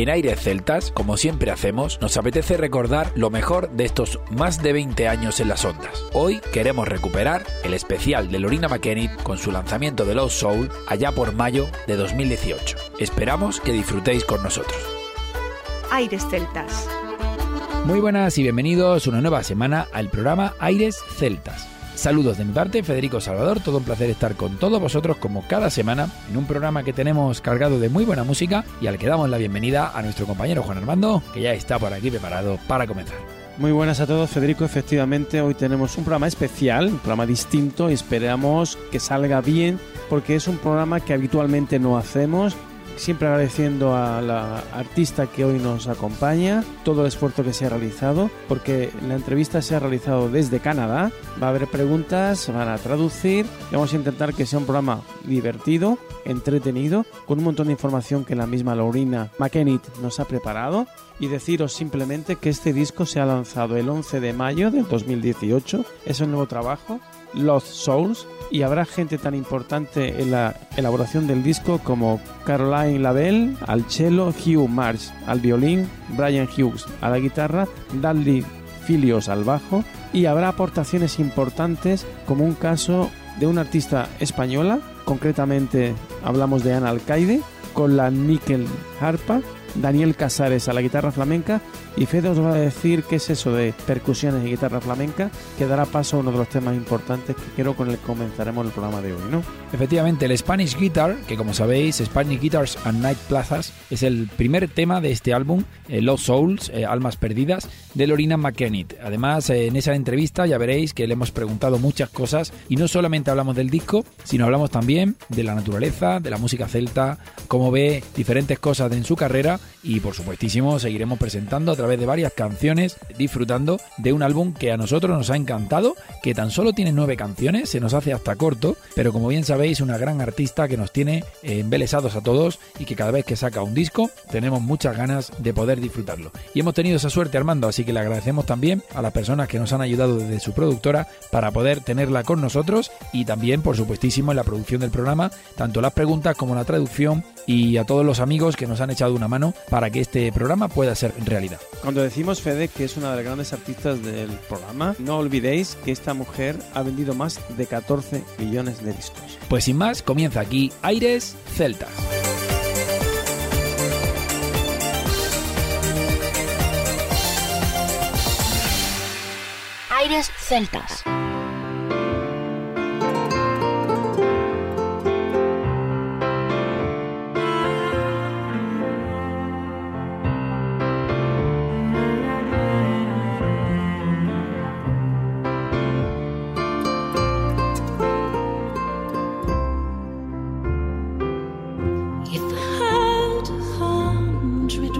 En Aires Celtas, como siempre hacemos, nos apetece recordar lo mejor de estos más de 20 años en las ondas. Hoy queremos recuperar el especial de Lorina McKennitt con su lanzamiento de Lost Soul allá por mayo de 2018. Esperamos que disfrutéis con nosotros. Aires Celtas. Muy buenas y bienvenidos una nueva semana al programa Aires Celtas. Saludos de mi parte, Federico Salvador, todo un placer estar con todos vosotros como cada semana en un programa que tenemos cargado de muy buena música y al que damos la bienvenida a nuestro compañero Juan Armando, que ya está por aquí preparado para comenzar. Muy buenas a todos, Federico. Efectivamente, hoy tenemos un programa especial, un programa distinto y esperamos que salga bien porque es un programa que habitualmente no hacemos siempre agradeciendo a la artista que hoy nos acompaña todo el esfuerzo que se ha realizado, porque la entrevista se ha realizado desde Canadá. Va a haber preguntas, se van a traducir vamos a intentar que sea un programa divertido, entretenido, con un montón de información que la misma Laurina McKennitt nos ha preparado. Y deciros simplemente que este disco se ha lanzado el 11 de mayo del 2018. Es un nuevo trabajo, Lost Souls, y habrá gente tan importante en la elaboración del disco como Caroline Labelle al cello, Hugh Marsh al violín, Brian Hughes a la guitarra, Dudley Filios al bajo. Y habrá aportaciones importantes como un caso de una artista española, concretamente hablamos de Ana Alcaide con la níquel harpa Daniel Casares a la guitarra flamenca y Fede os va a decir qué es eso de percusiones y guitarra flamenca que dará paso a uno de los temas importantes que creo con el que comenzaremos el programa de hoy, ¿no? Efectivamente, el Spanish Guitar, que como sabéis, Spanish Guitars and Night Plazas, es el primer tema de este álbum, eh, Lost Souls, eh, Almas Perdidas, de Lorina McKennitt. Además, eh, en esa entrevista ya veréis que le hemos preguntado muchas cosas y no solamente hablamos del disco, sino hablamos también de la naturaleza, de la música celta, cómo ve diferentes cosas en su carrera y por supuestísimo seguiremos presentando a través de varias canciones, disfrutando de un álbum que a nosotros nos ha encantado, que tan solo tiene nueve canciones, se nos hace hasta corto, pero como bien sabéis, una gran artista que nos tiene embelesados a todos y que cada vez que saca un disco tenemos muchas ganas de poder disfrutarlo. Y hemos tenido esa suerte, Armando, así que le agradecemos también a las personas que nos han ayudado desde su productora para poder tenerla con nosotros y también, por supuestísimo, en la producción del programa, tanto las preguntas como la traducción y a todos los amigos que nos han echado una mano para que este programa pueda ser realidad. Cuando decimos Fede que es una de las grandes artistas del programa, no olvidéis que esta mujer ha vendido más de 14 millones de discos. Pues sin más, comienza aquí Aires Celtas. Aires Celtas. In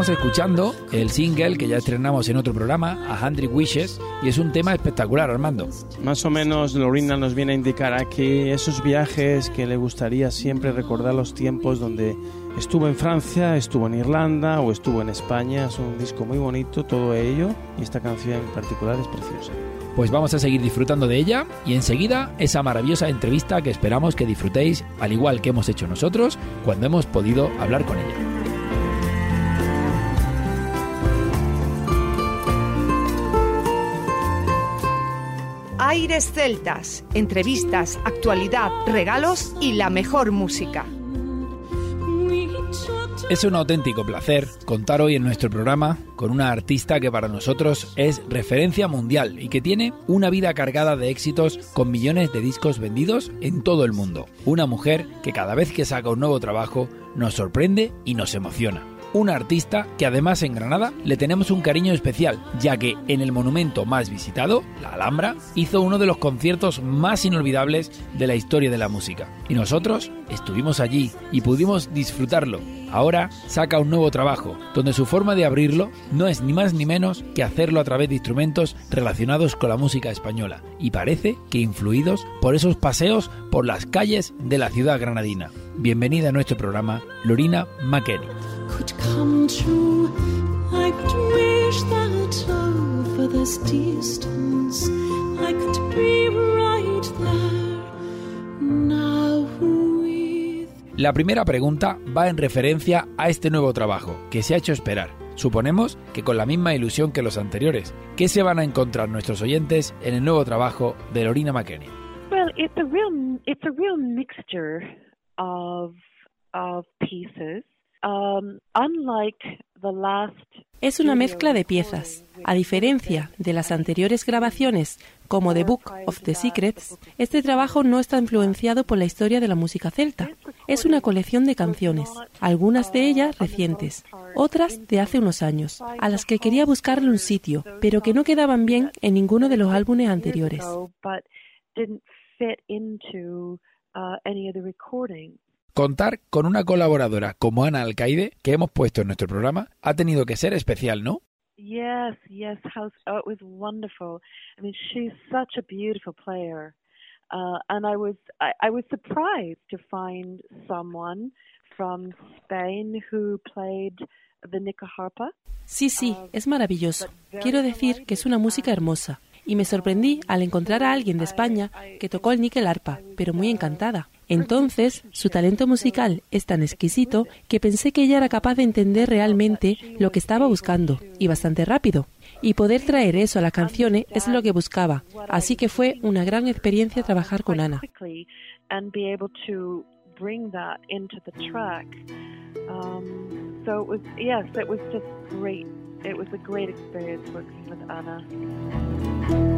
estamos escuchando el single que ya estrenamos en otro programa, A Hundred Wishes, y es un tema espectacular, Armando. Más o menos Lorina nos viene a indicar aquí esos viajes que le gustaría siempre recordar los tiempos donde estuvo en Francia, estuvo en Irlanda o estuvo en España. Es un disco muy bonito, todo ello, y esta canción en particular es preciosa. Pues vamos a seguir disfrutando de ella y enseguida esa maravillosa entrevista que esperamos que disfrutéis al igual que hemos hecho nosotros cuando hemos podido hablar con ella. Aires Celtas, entrevistas, actualidad, regalos y la mejor música. Es un auténtico placer contar hoy en nuestro programa con una artista que para nosotros es referencia mundial y que tiene una vida cargada de éxitos con millones de discos vendidos en todo el mundo. Una mujer que cada vez que saca un nuevo trabajo nos sorprende y nos emociona una artista que además en Granada le tenemos un cariño especial, ya que en el monumento más visitado, la Alhambra, hizo uno de los conciertos más inolvidables de la historia de la música. Y nosotros estuvimos allí y pudimos disfrutarlo. Ahora saca un nuevo trabajo, donde su forma de abrirlo no es ni más ni menos que hacerlo a través de instrumentos relacionados con la música española, y parece que influidos por esos paseos por las calles de la ciudad granadina. Bienvenida a nuestro programa, Lorina McKenny. La primera pregunta va en referencia a este nuevo trabajo, que se ha hecho esperar. Suponemos que con la misma ilusión que los anteriores. ¿Qué se van a encontrar nuestros oyentes en el nuevo trabajo de Lorina McKenney? Well, it's a real, it's a real mixture of, of pieces. Um, es una mezcla de piezas. A diferencia de las anteriores grabaciones, como The Book of the Secrets, este trabajo no está influenciado por la historia de la música celta. Es una colección de canciones, algunas de ellas recientes, otras de hace unos años, a las que quería buscarle un sitio, pero que no quedaban bien en ninguno de los álbumes anteriores. Contar con una colaboradora como Ana Alcaide, que hemos puesto en nuestro programa, ha tenido que ser especial, ¿no? Yes, yes, how, oh, it was wonderful. I mean, she's such a beautiful player. Uh, and I was, I, I was surprised to find someone from Spain who played the Nika Harpa. Sí, sí, es maravilloso. Quiero decir que es una música hermosa. Y me sorprendí al encontrar a alguien de España que tocó el níquel arpa, pero muy encantada. Entonces, su talento musical es tan exquisito que pensé que ella era capaz de entender realmente lo que estaba buscando, y bastante rápido. Y poder traer eso a las canciones eh, es lo que buscaba, así que fue una gran experiencia trabajar con Ana. It was a great experience working with Anna.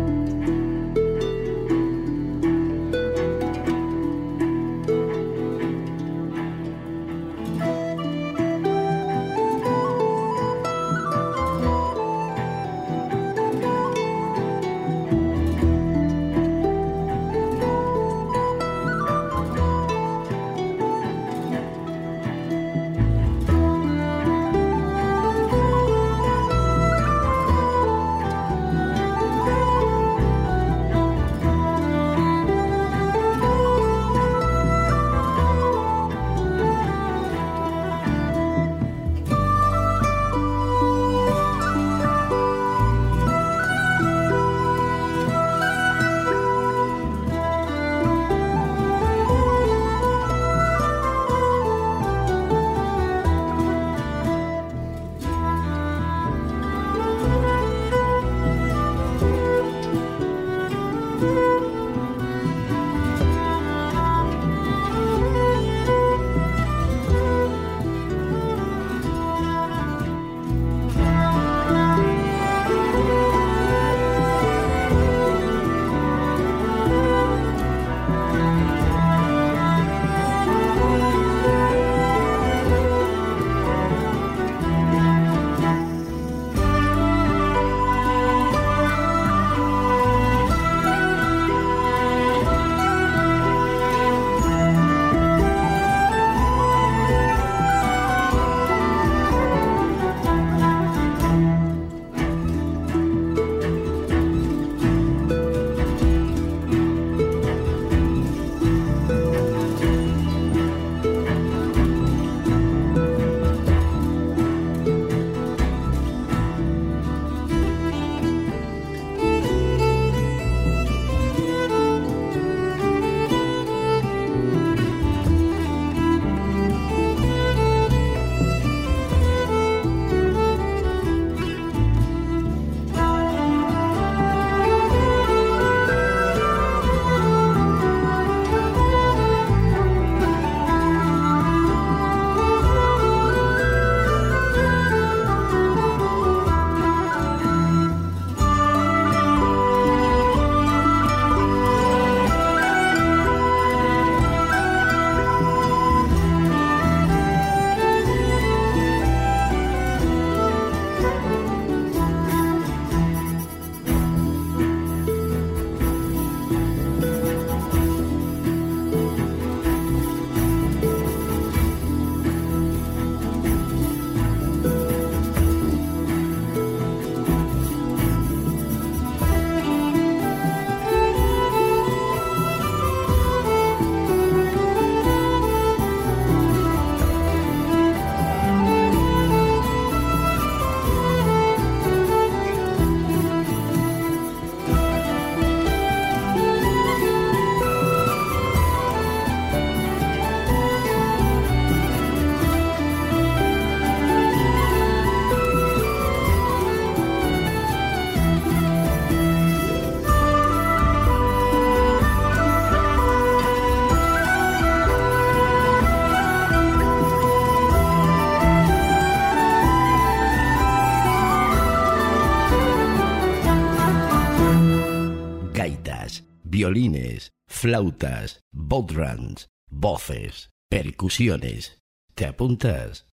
Violines, flautas, bodrums, voces, percusiones. ¿Te apuntas?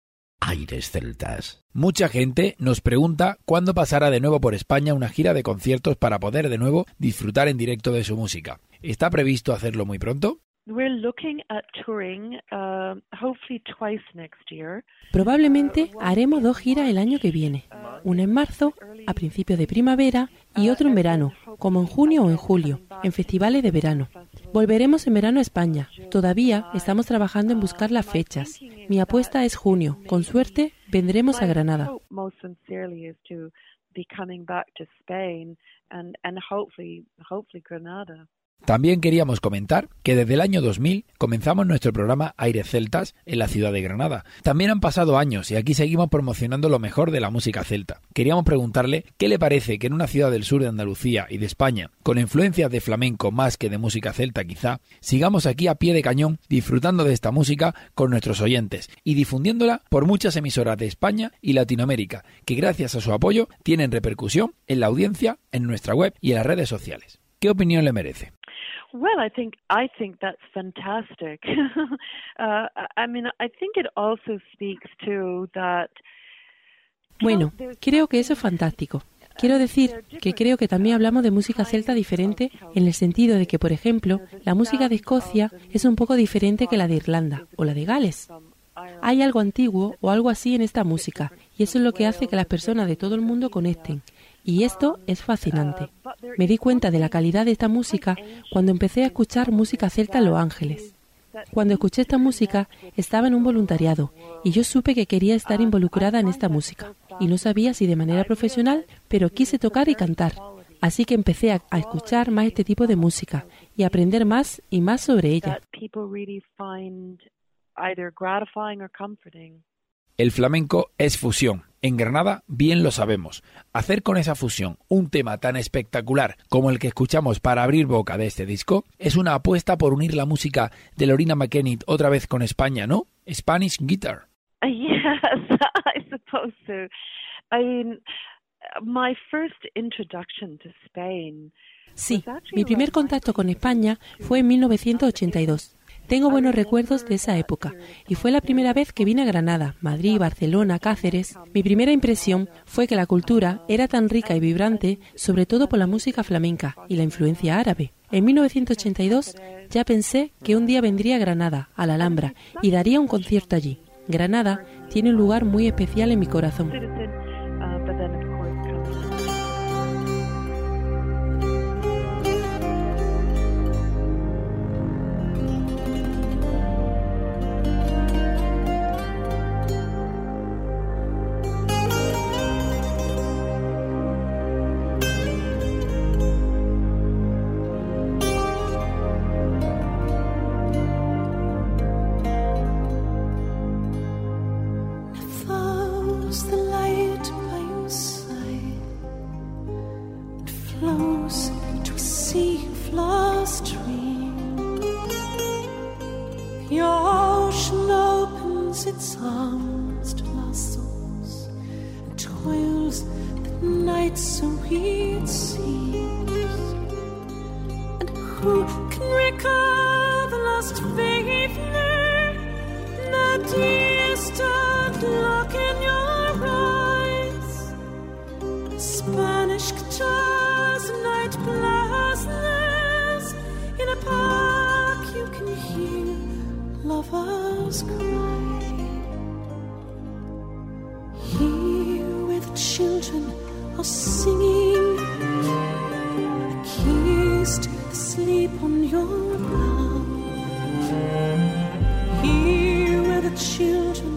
Aires celtas. Mucha gente nos pregunta cuándo pasará de nuevo por España una gira de conciertos para poder de nuevo disfrutar en directo de su música. ¿Está previsto hacerlo muy pronto? Probablemente haremos dos giras el año que viene, una en marzo, a principios de primavera, y otro en verano, como en junio o en julio, en festivales de verano. Volveremos en verano a España. Todavía estamos trabajando en buscar las fechas. Mi apuesta es junio. Con suerte, vendremos a Granada. También queríamos comentar que desde el año 2000 comenzamos nuestro programa Aires Celtas en la ciudad de Granada. También han pasado años y aquí seguimos promocionando lo mejor de la música celta. Queríamos preguntarle qué le parece que en una ciudad del sur de Andalucía y de España, con influencias de flamenco más que de música celta quizá, sigamos aquí a pie de cañón disfrutando de esta música con nuestros oyentes y difundiéndola por muchas emisoras de España y Latinoamérica, que gracias a su apoyo tienen repercusión en la audiencia, en nuestra web y en las redes sociales. ¿Qué opinión le merece? Well, I think I think that's fantastic. uh, I mean, I think it also speaks to that. Bueno, creo que eso es fantástico. Quiero decir que creo que también hablamos de música celta diferente en el sentido de que, por ejemplo, la música de Escocia es un poco diferente que la de Irlanda o la de Gales. Hay algo antiguo o algo así en esta música y eso es lo que hace que las personas de todo el mundo conecten y esto es fascinante. Me di cuenta de la calidad de esta música cuando empecé a escuchar música celta en Los Ángeles. Cuando escuché esta música estaba en un voluntariado y yo supe que quería estar involucrada en esta música y no sabía si de manera profesional, pero quise tocar y cantar. Así que empecé a, escuchar más este tipo de música y aprender más y más sobre ella. El flamenco es fusión. En Granada bien lo sabemos. Hacer con esa fusión un tema tan espectacular como el que escuchamos para abrir boca de este disco es una apuesta por unir la música de Lorina McKennitt otra vez con España, ¿no? Spanish Guitar. Yes, I suppose so. I mean, my first introduction to Spain Sí, mi primer contacto con España fue en 1982. Tengo buenos recuerdos de esa época y fue la primera vez que vine a Granada, Madrid, Barcelona, Cáceres. Mi primera impresión fue que la cultura era tan rica y vibrante, sobre todo por la música flamenca y la influencia árabe. En 1982 ya pensé que un día vendría a Granada, a la Alhambra, y daría un concierto allí. Granada tiene un lugar muy especial en mi corazón. lovers cried. Here, with children are singing, a kiss to the sleep on your brow. Here, with the children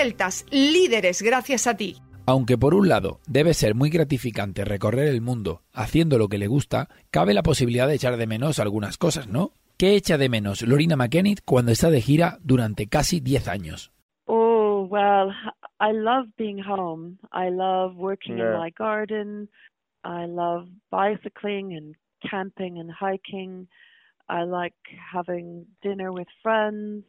celtas, líderes gracias a ti. Aunque por un lado debe ser muy gratificante recorrer el mundo haciendo lo que le gusta, cabe la posibilidad de echar de menos algunas cosas, ¿no? ¿Qué echa de menos Lorina McKennitt cuando está de gira durante casi 10 años? Oh, well, I love being home. I love working Yeah. in my garden. I love bicycling and camping and hiking. I like having dinner with friends.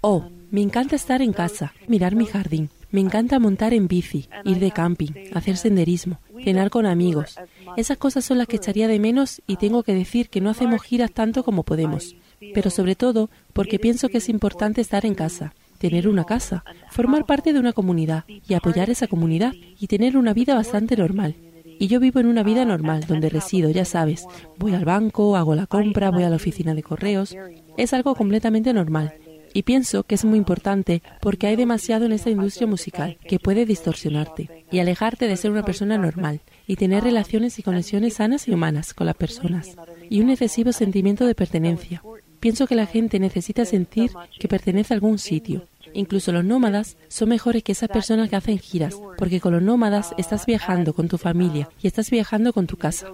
Oh, me encanta estar en casa, mirar mi jardín. Me encanta montar en bici, ir de camping, hacer senderismo, cenar con amigos. Esas cosas son las que echaría de menos y tengo que decir que no hacemos giras tanto como podemos. Pero sobre todo porque pienso que es importante estar en casa, tener una casa, formar parte de una comunidad y apoyar esa comunidad y tener una vida bastante normal. Y yo vivo en una vida normal, donde resido, ya sabes. Voy al banco, hago la compra, voy a la oficina de correos. Es algo completamente normal. Y pienso que es muy importante porque hay demasiado en esta industria musical que puede distorsionarte y alejarte de ser una persona normal y tener relaciones y conexiones sanas y humanas con las personas y un excesivo sentimiento de pertenencia. Pienso que la gente necesita sentir que pertenece a algún sitio. Incluso los nómadas son mejores que esas personas que hacen giras, porque con los nómadas estás viajando con tu familia y estás viajando con tu casa.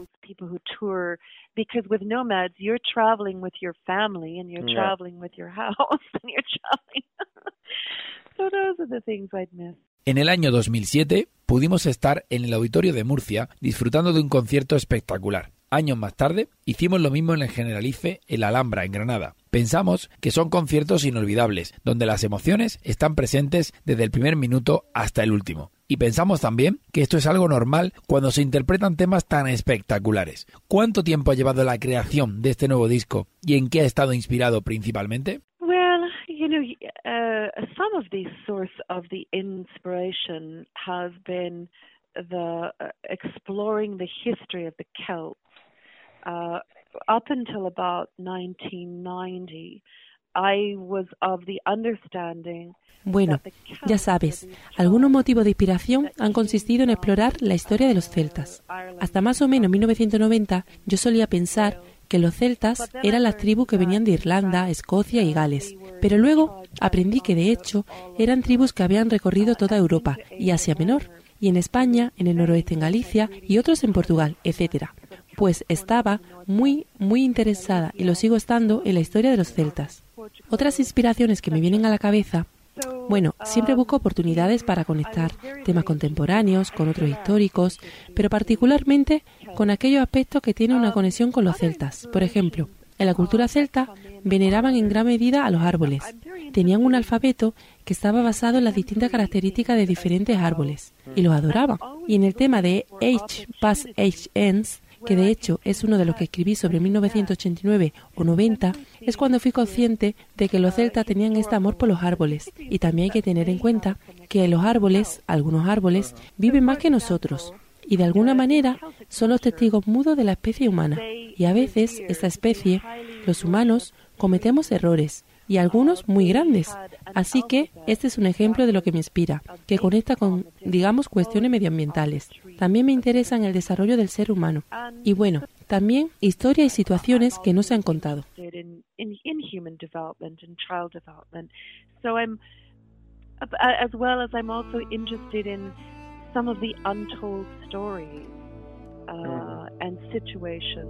Because with nomads you're traveling with your family and you're Yeah. traveling with your house and you're traveling so those are the things I'd miss En el año 2007 pudimos estar en el auditorio de Murcia disfrutando de un concierto espectacular. Años más tarde hicimos lo mismo en el Generalife, en la Alhambra, en Granada. Pensamos que son conciertos inolvidables, donde las emociones están presentes desde el primer minuto hasta el último. Y pensamos también que esto es algo normal cuando se interpretan temas tan espectaculares. ¿Cuánto tiempo ha llevado la creación de este nuevo disco y en qué ha estado inspirado principalmente? well you know uh, some of the source of the inspiration has been the uh, exploring the history of the Celts uh, up until about 1990 I was of the understanding Bueno, ya sabes, algunos motivos de inspiración han consistido en explorar la historia de los celtas. Hasta más o menos 1990 yo solía pensar que los celtas eran las tribus que venían de Irlanda, Escocia y Gales, pero luego aprendí que de hecho eran tribus que habían recorrido toda Europa y Asia Menor, y en España, en el noroeste en Galicia y otros en Portugal, etcétera. Pues estaba muy, muy interesada y lo sigo estando en la historia de los celtas. Otras inspiraciones que me vienen a la cabeza bueno, siempre busco oportunidades para conectar temas contemporáneos con otros históricos, pero particularmente con aquellos aspectos que tienen una conexión con los celtas. Por ejemplo, en la cultura celta veneraban en gran medida a los árboles. Tenían un alfabeto que estaba basado en las distintas características de diferentes árboles y los adoraban. Y en el tema de H past H ends, que de hecho es uno de los que escribí sobre 1989 o 90, es cuando fui consciente de que los celtas tenían este amor por los árboles. Y también hay que tener en cuenta que los árboles, algunos árboles, viven más que nosotros. Y de alguna manera son los testigos mudos de la especie humana. Y a veces esta especie, los humanos, cometemos errores y algunos muy grandes. Así que este es un ejemplo de lo que me inspira, que conecta con, digamos, cuestiones medioambientales. También me interesa en el desarrollo del ser humano. Y bueno, también historias y situaciones que no se han contado. interested in, in, in human development and child development. So I'm, a- as well as I'm also interested in some of the untold stories uh, and situations.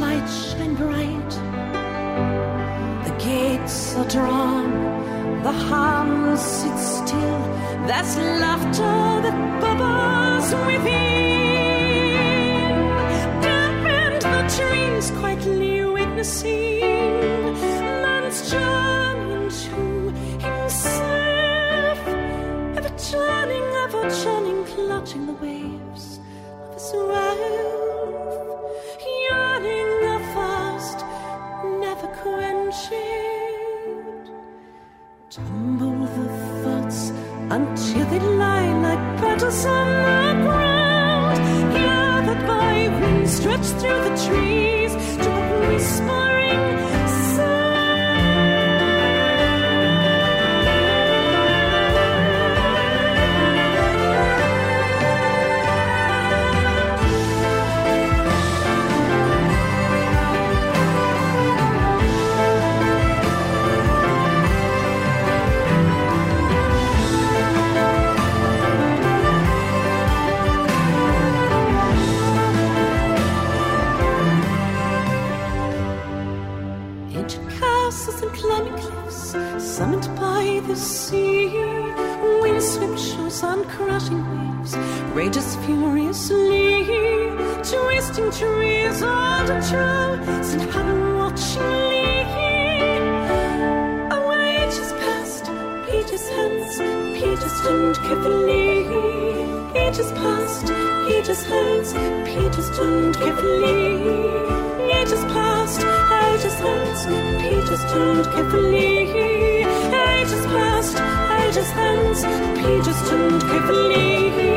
my the sea. Windswept shores on crashing waves, rages furiously. Twisting trees on the trail, send heaven watchingly. Away just past Peter's hands, Peter's turned carefully. Peter's past, Peter's hands, Peter's turned carefully. Ages past, ages hence, Peter's turned carefully. Ages past, ages hence, Peter's turned carefully.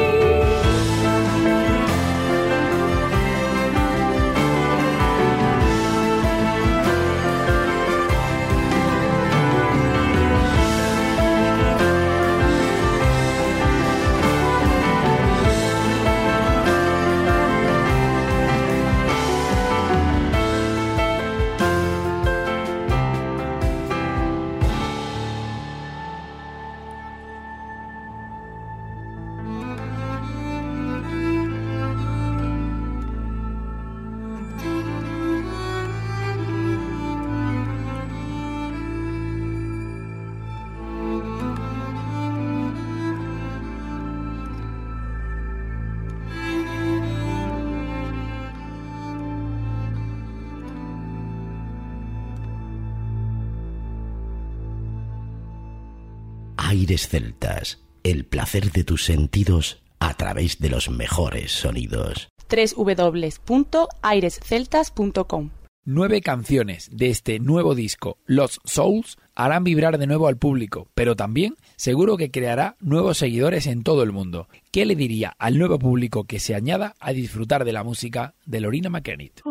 Aires Celtas, el placer de tus sentidos a través de los mejores sonidos. www.airesceltas.com Nueve canciones de este nuevo disco, Los Souls, harán vibrar de nuevo al público, pero también seguro que creará nuevos seguidores en todo el mundo. ¿Qué le diría al nuevo público que se añada a disfrutar de la música de Lorina McKennitt?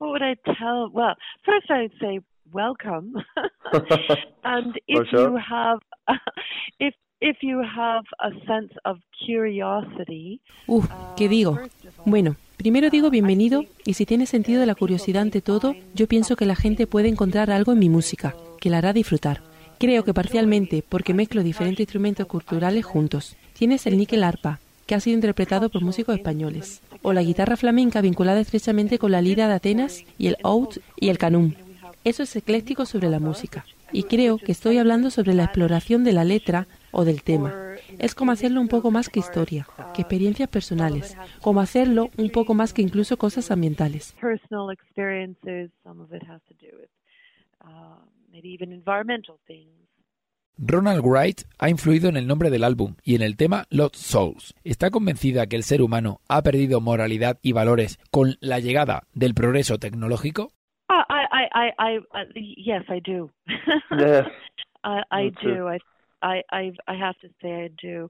What would I tell? Well, first I'd say welcome, and if sure. you have, if if you have a sense of curiosity, Uf, ¿qué digo? Bueno, primero digo bienvenido y si tiene sentido la curiosidad ante todo, yo pienso que la gente puede encontrar algo en mi música que la hará disfrutar. Creo que parcialmente porque mezclo diferentes instrumentos culturales juntos. Tienes el níquel arpa, que ha sido interpretado por músicos españoles, o la guitarra flamenca vinculada estrechamente con la lira de Atenas y el oud y el canum. Eso es ecléctico sobre la música. Y creo que estoy hablando sobre la exploración de la letra o del tema. Es como hacerlo un poco más que historia, que experiencias personales, como hacerlo un poco más que incluso cosas ambientales. personal experiences, some of it has to do with maybe even environmental things. Ronald Wright ha influido en el nombre del álbum y en el tema Lost Souls. ¿Está convencida que el ser humano ha perdido moralidad y valores con la llegada del progreso tecnológico? I, I, I, I, I yes, I do. I, do. I, I, I, I have to say I do.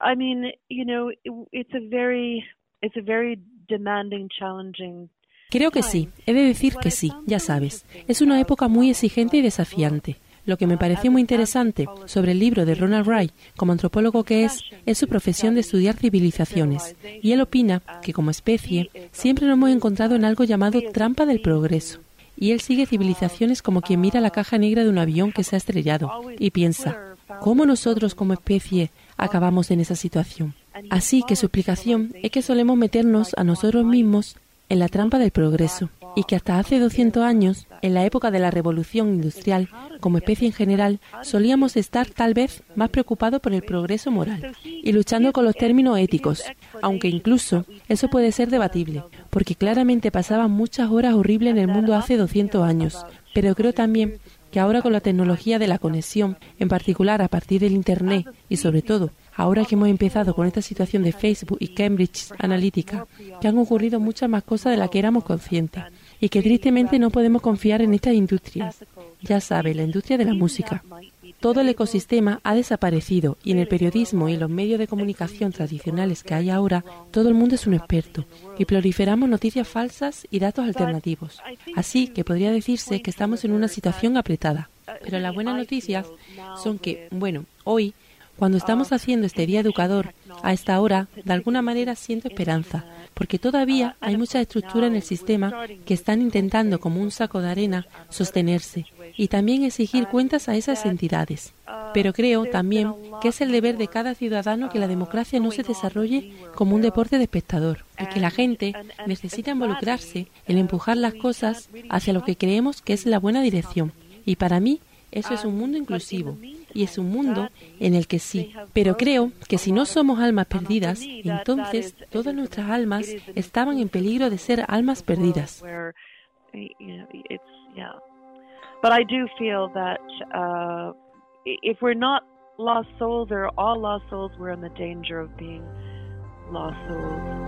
I mean, you know, it, it's a very, it's a very demanding, challenging. Creo que sí, he de decir que sí, ya sabes. Es una época muy exigente y desafiante. Lo que me pareció muy interesante sobre el libro de Ronald Wright, como antropólogo que es, es su profesión de estudiar civilizaciones. Y él opina que como especie siempre nos hemos encontrado en algo llamado trampa del progreso. Y él sigue civilizaciones como quien mira la caja negra de un avión que se ha estrellado y piensa, ¿cómo nosotros como especie acabamos en esa situación? Así que su explicación es que solemos meternos a nosotros mismos en la trampa del progreso y que hasta hace 200 años, en la época de la revolución industrial, como especie en general, solíamos estar tal vez más preocupados por el progreso moral y luchando con los términos éticos, aunque incluso eso puede ser debatible, porque claramente pasaban muchas horas horribles en el mundo hace 200 años, pero creo también que ahora con la tecnología de la conexión, en particular a partir del Internet y sobre todo ahora que hemos empezado con esta situación de Facebook y Cambridge Analytica, que han ocurrido muchas más cosas de las que éramos conscientes y que tristemente no podemos confiar en estas industrias. Ya sabe, la industria de la música. Todo el ecosistema ha desaparecido y en el periodismo y los medios de comunicación tradicionales que hay ahora, todo el mundo es un experto y proliferamos noticias falsas y datos alternativos. Así que podría decirse que estamos en una situación apretada. Pero las buenas noticias son que, bueno, hoy cuando estamos haciendo este día educador, a esta hora, de alguna manera siento esperanza, porque todavía hay muchas estructuras en el sistema que están intentando, como un saco de arena, sostenerse y también exigir cuentas a esas entidades. Pero creo también que es el deber de cada ciudadano que la democracia no se desarrolle como un deporte de espectador y que la gente necesita involucrarse en empujar las cosas hacia lo que creemos que es la buena dirección. Y para mí, eso es un mundo inclusivo y es un mundo en el que sí. Pero creo que si no somos almas perdidas, entonces todas nuestras almas estaban en peligro de ser almas perdidas. But I do feel that uh, if we're not lost souls or all lost souls, we're in the danger of being lost souls.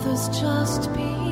others just be.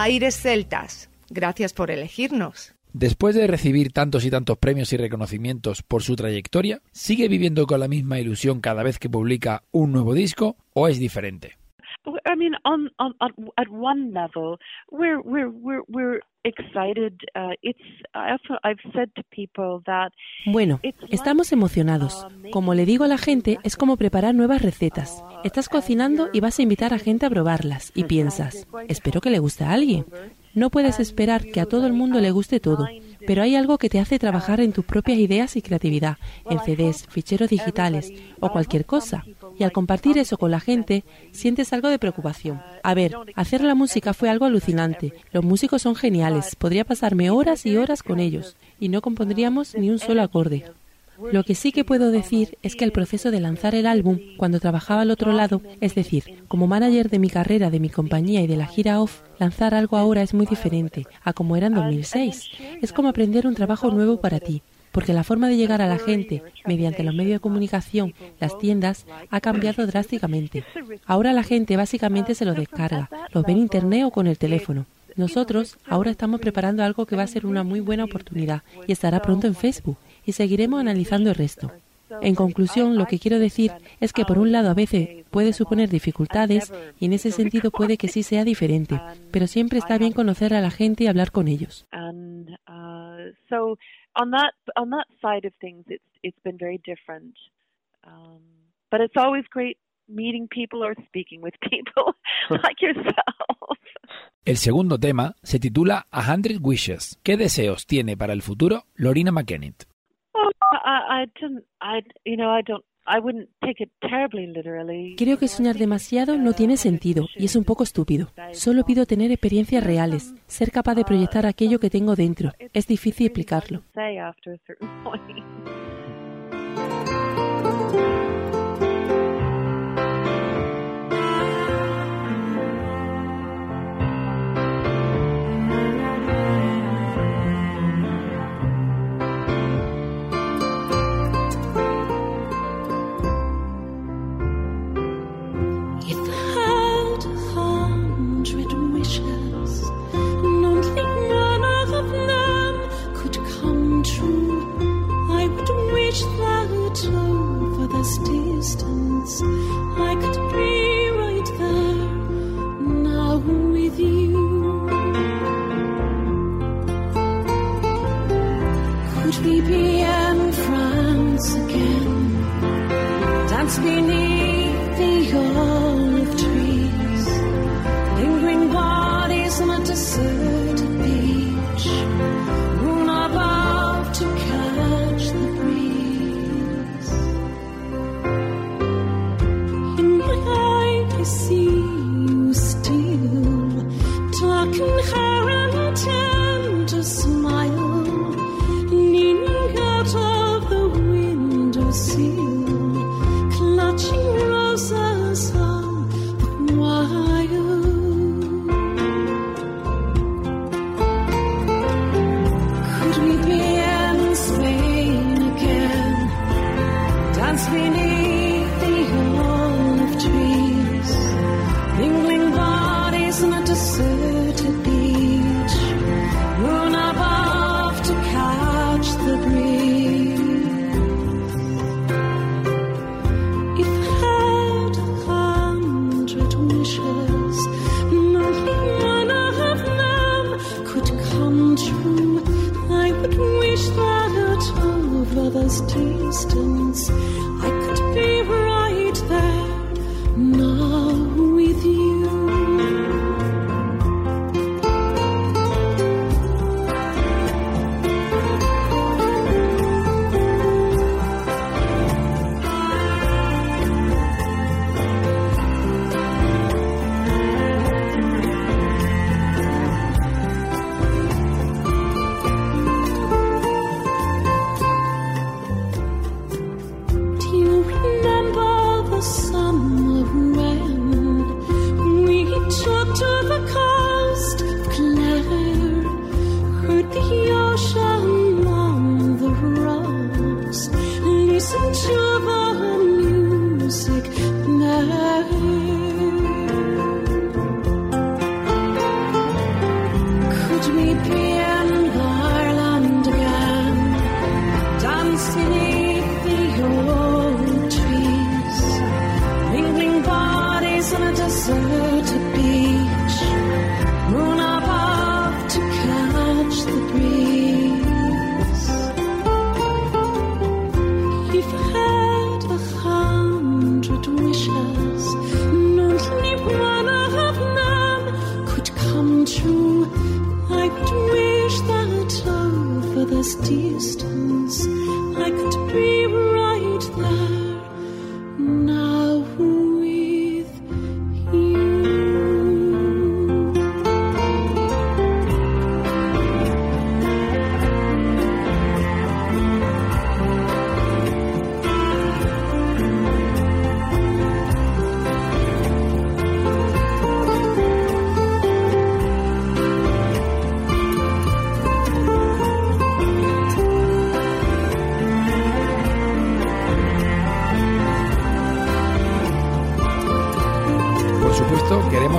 Aires Celtas, gracias por elegirnos. Después de recibir tantos y tantos premios y reconocimientos por su trayectoria, ¿sigue viviendo con la misma ilusión cada vez que publica un nuevo disco o es diferente? I mean, on, on, on at one level, we're we're we're we're excited. Uh, it's I've, I've said to people that Bueno, estamos emocionados. Como le digo a la gente, es como preparar nuevas recetas. Estás cocinando y vas a invitar a gente a probarlas y piensas, espero que le guste a alguien. No puedes esperar que a todo el mundo le guste todo, pero hay algo que te hace trabajar en tus propias ideas y creatividad, en CDs, ficheros digitales o cualquier cosa. Y al compartir eso con la gente, sientes algo de preocupación. A ver, hacer la música fue algo alucinante. Los músicos son geniales, podría pasarme horas y horas con ellos, y no compondríamos ni un solo acorde. Lo que sí que puedo decir es que el proceso de lanzar el álbum, cuando trabajaba al otro lado, es decir, como manager de mi carrera, de mi compañía y de la gira off, lanzar algo ahora es muy diferente a como era en 2006. Es como aprender un trabajo nuevo para ti, porque la forma de llegar a la gente mediante los medios de comunicación, las tiendas, ha cambiado drásticamente. Ahora la gente básicamente se lo descarga, lo ve en internet o con el teléfono. Nosotros ahora estamos preparando algo que va a ser una muy buena oportunidad y estará pronto en Facebook y seguiremos analizando el resto. En conclusión, lo que quiero decir es que por un lado a veces puede suponer dificultades y en ese sentido puede que sí sea diferente, pero siempre está bien conocer a la gente y hablar con ellos. On that on that side of things, it's it's been very different. Um, but it's always great meeting people or speaking with people like yourself. El segundo tema se titula A Hundred Wishes. ¿Qué deseos tiene para el futuro Lorina McKennitt? Oh, I, I don't, I, you know, I don't, I wouldn't take it terribly literally. Creo que soñar demasiado no tiene sentido y es un poco estúpido. Solo pido tener experiencias reales, ser capaz de proyectar aquello que tengo dentro. Es difícil explicarlo.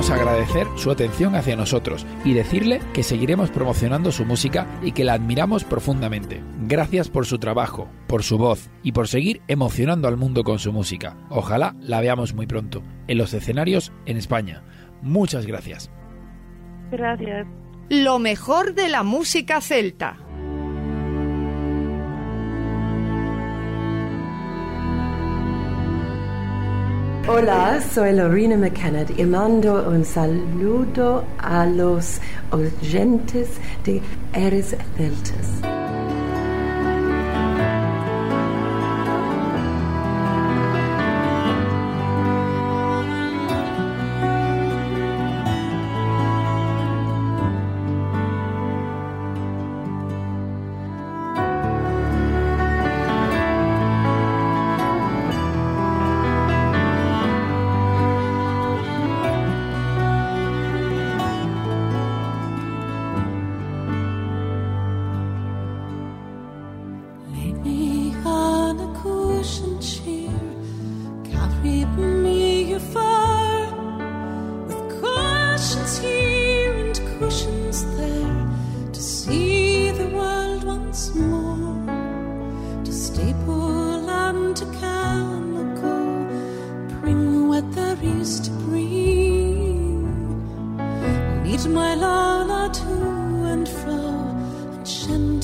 queremos agradecer su atención hacia nosotros y decirle que seguiremos promocionando su música y que la admiramos profundamente. Gracias por su trabajo, por su voz y por seguir emocionando al mundo con su música. Ojalá la veamos muy pronto en los escenarios en España. Muchas gracias. Gracias. Lo mejor de la música celta. Hola, soy Lorena McKenna y mando un saludo a los oyentes de Eres Celtas.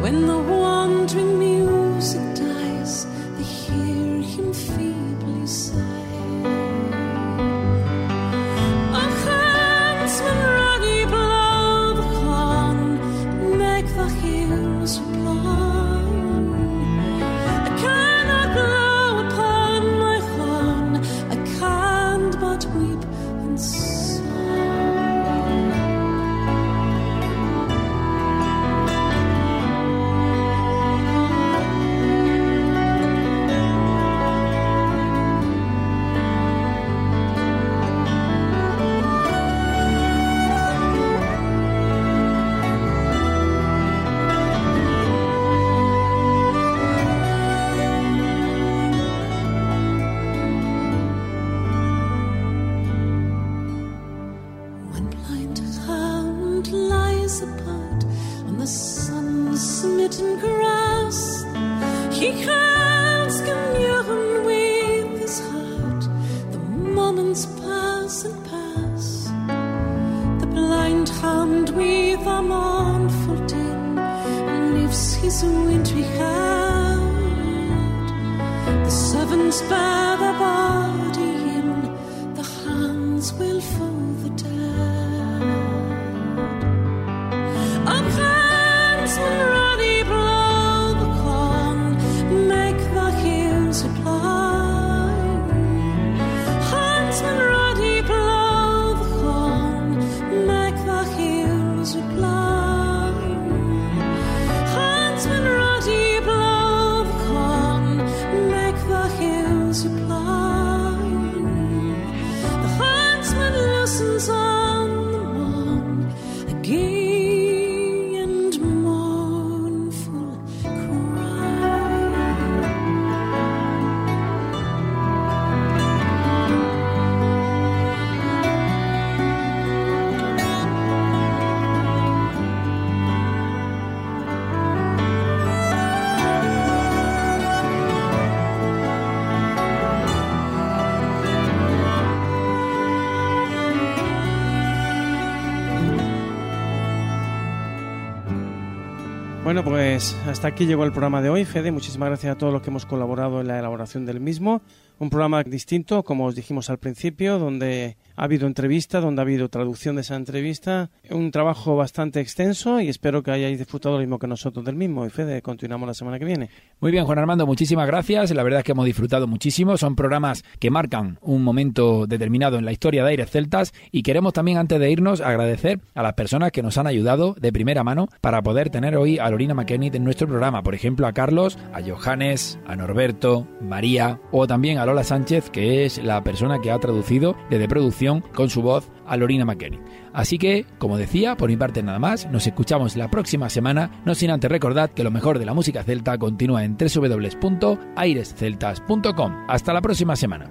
when the wandering music Bueno, pues hasta aquí llegó el programa de hoy, Fede. Muchísimas gracias a todos los que hemos colaborado en la elaboración del mismo. Un programa distinto, como os dijimos al principio, donde ha habido entrevista, donde ha habido traducción de esa entrevista. Un trabajo bastante extenso y espero que hayáis disfrutado lo mismo que nosotros del mismo. Y Fede, continuamos la semana que viene. Muy bien, Juan Armando, muchísimas gracias. La verdad es que hemos disfrutado muchísimo. Son programas que marcan un momento determinado en la historia de Aires Celtas y queremos también, antes de irnos, agradecer a las personas que nos han ayudado de primera mano para poder tener hoy a Lorina McKennitt en nuestro programa. Por ejemplo, a Carlos, a Johannes, a Norberto, María o también a Lola Sánchez, que es la persona que ha traducido desde producción con su voz a Lorina McKennitt. Así que, como decía, por mi parte nada más, nos escuchamos la próxima semana, no sin antes recordar que lo mejor de la música celta continúa en www.airesceltas.com. Hasta la próxima semana.